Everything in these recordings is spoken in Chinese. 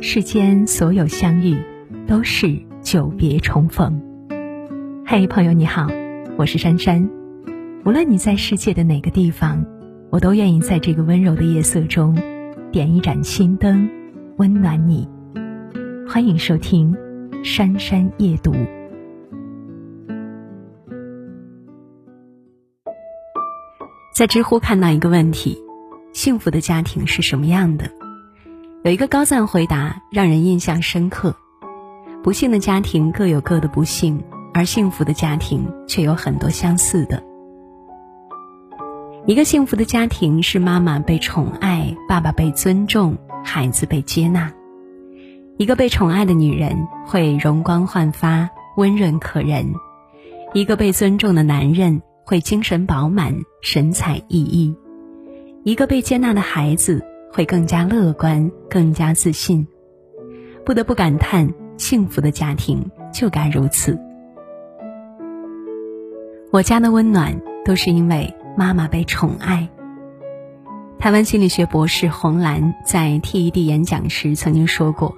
世间所有相遇，都是久别重逢。嘿，朋友你好，我是珊珊。无论你在世界的哪个地方，我都愿意在这个温柔的夜色中，点一盏心灯，温暖你。欢迎收听《珊珊夜读》。在知乎看到一个问题：幸福的家庭是什么样的？有一个高赞回答让人印象深刻：不幸的家庭各有各的不幸，而幸福的家庭却有很多相似的。一个幸福的家庭是妈妈被宠爱，爸爸被尊重，孩子被接纳。一个被宠爱的女人会容光焕发、温润可人；一个被尊重的男人会精神饱满、神采奕奕；一个被接纳的孩子会更加乐观、更加自信。不得不感叹，幸福的家庭就该如此。我家的温暖都是因为妈妈被宠爱。台湾心理学博士洪兰在 TED 演讲时曾经说过。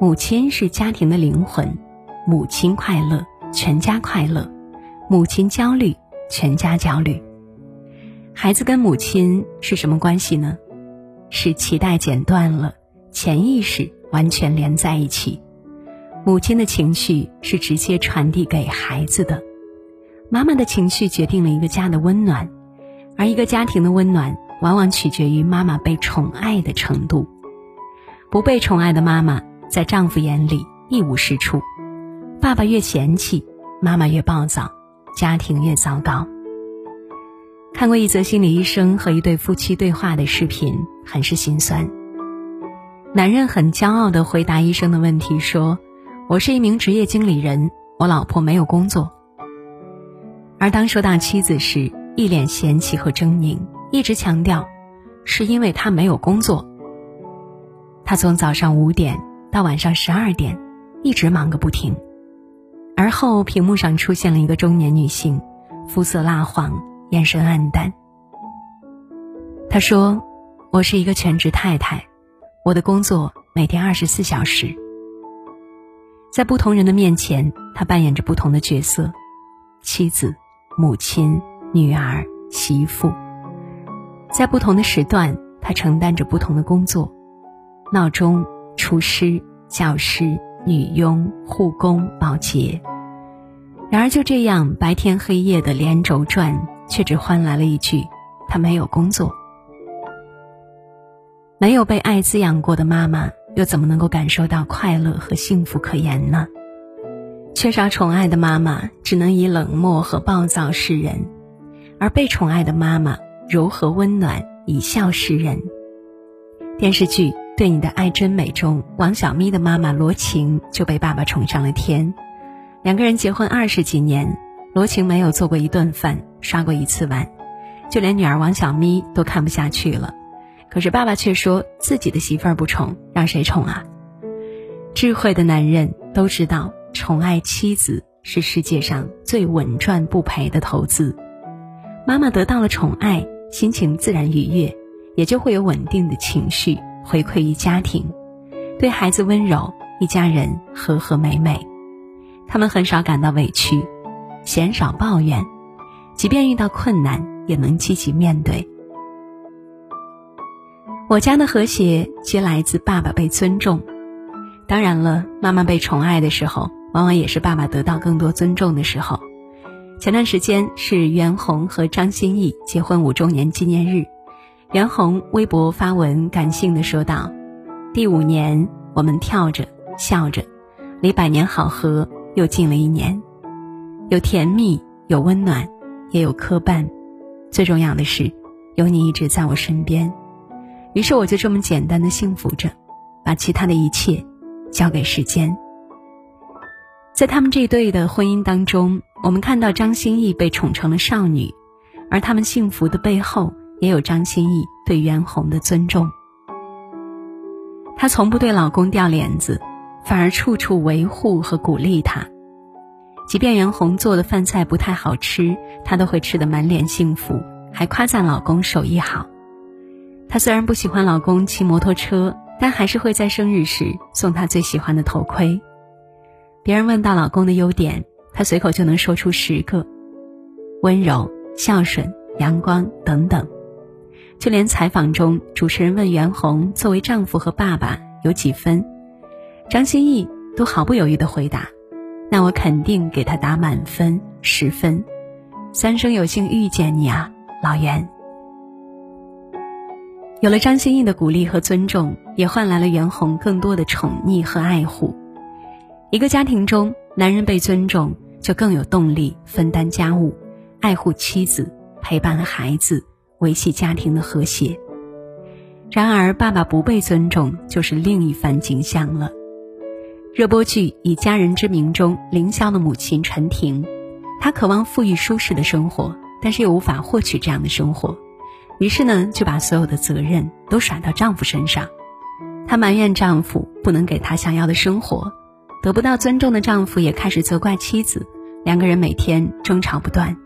母亲是家庭的灵魂，母亲快乐，全家快乐；母亲焦虑，全家焦虑。孩子跟母亲是什么关系呢？是脐带剪断了，潜意识完全连在一起。母亲的情绪是直接传递给孩子的，妈妈的情绪决定了一个家的温暖，而一个家庭的温暖往往取决于妈妈被宠爱的程度。不被宠爱的妈妈。在丈夫眼里一无是处，爸爸越嫌弃，妈妈越暴躁，家庭越糟糕。看过一则心理医生和一对夫妻对话的视频，很是心酸。男人很骄傲地回答医生的问题说：“我是一名职业经理人，我老婆没有工作。”而当说到妻子时，一脸嫌弃和狰狞，一直强调，是因为他没有工作。他从早上五点。到晚上十二点，一直忙个不停。而后屏幕上出现了一个中年女性，肤色蜡黄，眼神黯淡。她说：“我是一个全职太太，我的工作每天二十四小时。在不同人的面前，她扮演着不同的角色：妻子、母亲、女儿、媳妇。在不同的时段，她承担着不同的工作：闹钟。”厨师、教师、女佣、护工、保洁。然而就这样白天黑夜的连轴转，却只换来了一句：“他没有工作。”没有被爱滋养过的妈妈，又怎么能够感受到快乐和幸福可言呢？缺少宠爱的妈妈，只能以冷漠和暴躁示人；而被宠爱的妈妈，柔和温暖，以笑示人。电视剧。对你的爱真美中，王小咪的妈妈罗晴就被爸爸宠上了天。两个人结婚二十几年，罗晴没有做过一顿饭，刷过一次碗，就连女儿王小咪都看不下去了。可是爸爸却说自己的媳妇儿不宠，让谁宠啊？智慧的男人都知道，宠爱妻子是世界上最稳赚不赔的投资。妈妈得到了宠爱，心情自然愉悦，也就会有稳定的情绪。回馈于家庭，对孩子温柔，一家人和和美美。他们很少感到委屈，鲜少抱怨，即便遇到困难，也能积极面对。我家的和谐皆来自爸爸被尊重。当然了，妈妈被宠爱的时候，往往也是爸爸得到更多尊重的时候。前段时间是袁弘和张歆艺结婚五周年纪念日。袁弘微博发文，感性的说道：“第五年，我们跳着笑着，离百年好合又近了一年，有甜蜜，有温暖，也有磕绊，最重要的是，有你一直在我身边。于是我就这么简单的幸福着，把其他的一切交给时间。在他们这对的婚姻当中，我们看到张歆艺被宠成了少女，而他们幸福的背后。”也有张歆艺对袁弘的尊重，她从不对老公掉脸子，反而处处维护和鼓励他。即便袁弘做的饭菜不太好吃，她都会吃得满脸幸福，还夸赞老公手艺好。她虽然不喜欢老公骑摩托车，但还是会在生日时送他最喜欢的头盔。别人问到老公的优点，她随口就能说出十个：温柔、孝顺、阳光等等。就连采访中，主持人问袁弘作为丈夫和爸爸有几分，张歆艺都毫不犹豫地回答：“那我肯定给他打满分，十分。三生有幸遇见你啊，老袁。”有了张歆艺的鼓励和尊重，也换来了袁弘更多的宠溺和爱护。一个家庭中，男人被尊重，就更有动力分担家务、爱护妻子、陪伴孩子、维系家庭的和谐。然而，爸爸不被尊重，就是另一番景象了。热播剧《以家人之名》中，凌霄的母亲陈婷，她渴望富裕舒适的生活，但是又无法获取这样的生活。于是呢，就把所有的责任都甩到丈夫身上。她埋怨丈夫不能给她想要的生活，得不到尊重的丈夫也开始责怪妻子，两个人每天争吵不断。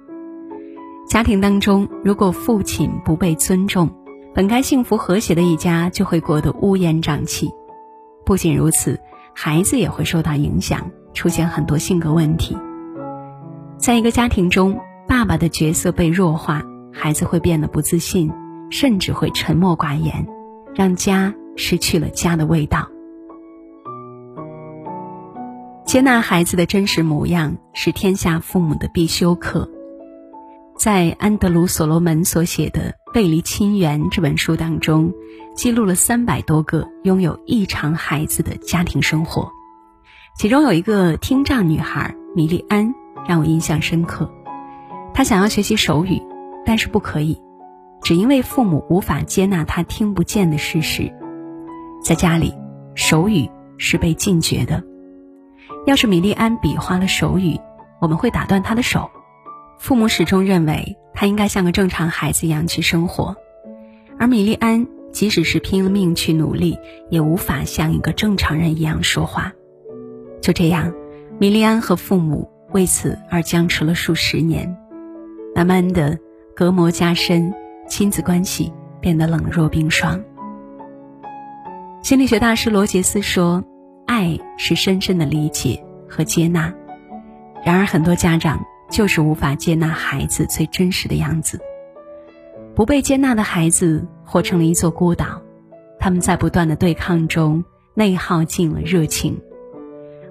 家庭当中，如果父亲不被尊重，本该幸福和谐的一家就会过得乌烟瘴气。不仅如此，孩子也会受到影响，出现很多性格问题。在一个家庭中，爸爸的角色被弱化。孩子会变得不自信，甚至会沉默寡言，让家失去了家的味道。接纳孩子的真实模样是天下父母的必修课。在安德鲁·所罗门所写的《背离亲缘》这本书当中，记录了三百多个拥有异常孩子的家庭生活，其中有一个听障女孩米莉安让我印象深刻。她想要学习手语。但是不可以，只因为父母无法接纳他听不见的事实。在家里，手语是被禁绝的。要是米莉安比划了手语，我们会打断她的手。父母始终认为她应该像个正常孩子一样去生活，而米莉安即使是拼了命去努力，也无法像一个正常人一样说话。就这样，米莉安和父母为此而僵持了数十年，慢慢的。隔膜加深，亲子关系变得冷若冰霜。心理学大师罗杰斯说：“爱是深深的理解和接纳。”然而，很多家长就是无法接纳孩子最真实的样子。不被接纳的孩子活成了一座孤岛，他们在不断的对抗中内耗尽了热情，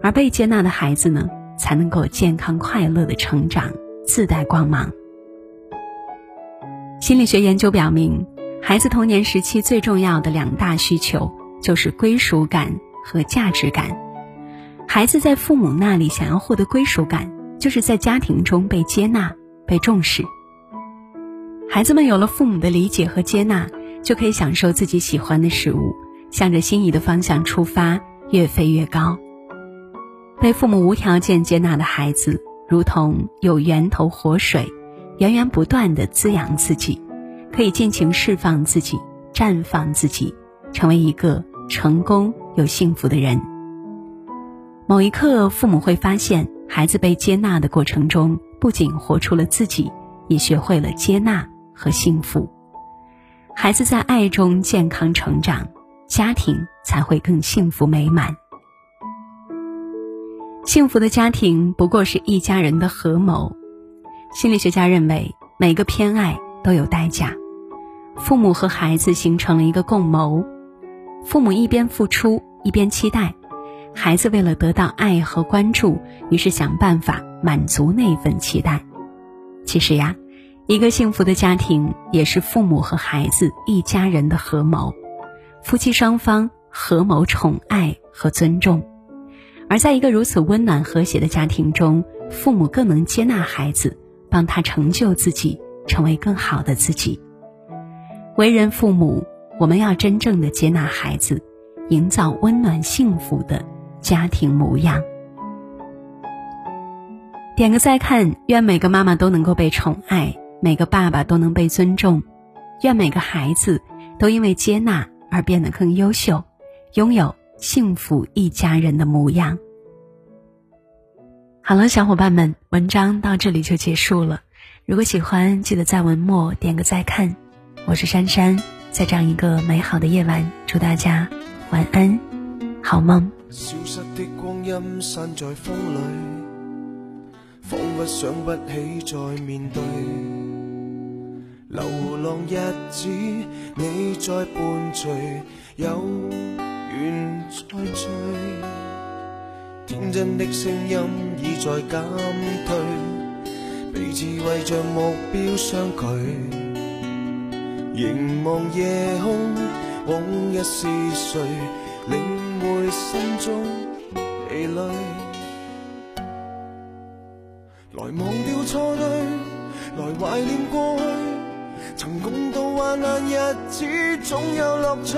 而被接纳的孩子呢，才能够健康快乐的成长，自带光芒。心理学研究表明，孩子童年时期最重要的两大需求就是归属感和价值感。孩子在父母那里想要获得归属感，就是在家庭中被接纳、被重视。孩子们有了父母的理解和接纳，就可以享受自己喜欢的事物，向着心仪的方向出发，越飞越高。被父母无条件接纳的孩子，如同有源头活水。源源不断的滋养自己，可以尽情释放自己，绽放自己，成为一个成功又幸福的人。某一刻，父母会发现，孩子被接纳的过程中，不仅活出了自己，也学会了接纳和幸福。孩子在爱中健康成长，家庭才会更幸福美满。幸福的家庭不过是一家人的合谋。心理学家认为，每个偏爱都有代价。父母和孩子形成了一个共谋，父母一边付出一边期待，孩子为了得到爱和关注，于是想办法满足那份期待。其实呀，一个幸福的家庭也是父母和孩子一家人的合谋，夫妻双方合谋宠爱和尊重。而在一个如此温暖和谐的家庭中，父母更能接纳孩子。帮他成就自己，成为更好的自己。为人父母，我们要真正的接纳孩子，营造温暖幸福的家庭模样。点个再看，愿每个妈妈都能够被宠爱，每个爸爸都能被尊重，愿每个孩子都因为接纳而变得更优秀，拥有幸福一家人的模样。好了，小伙伴们，文章到这里就结束了。如果喜欢，记得在文末点个再看。我是珊珊，在这样一个美好的夜晚，祝大家晚安，好梦。消失的光阴散在风里，仿佛想不起再面对。流浪日子，你在伴随，有缘再聚。天真的声音已在减退，彼此为着目标相距。凝望夜空，往日是谁领会心中疲累？来忘掉错对，来怀念过去。曾共度患难日子，总有乐趣。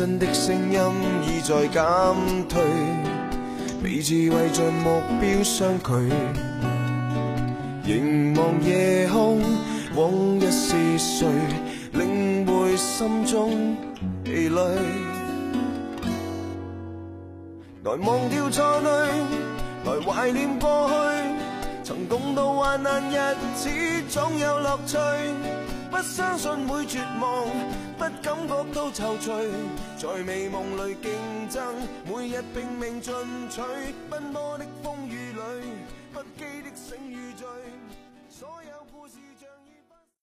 真的声音已在减退，彼此为着目标相距。凝望夜空，往日是谁领会心中疲累？来忘掉错对，来怀念过去。曾共渡患难日子，总有乐趣。不相信会绝望，不感觉到踌躇，在美梦里竞争，每日拼命进取，奔波的风雨里，不羁的醒与醉，所有。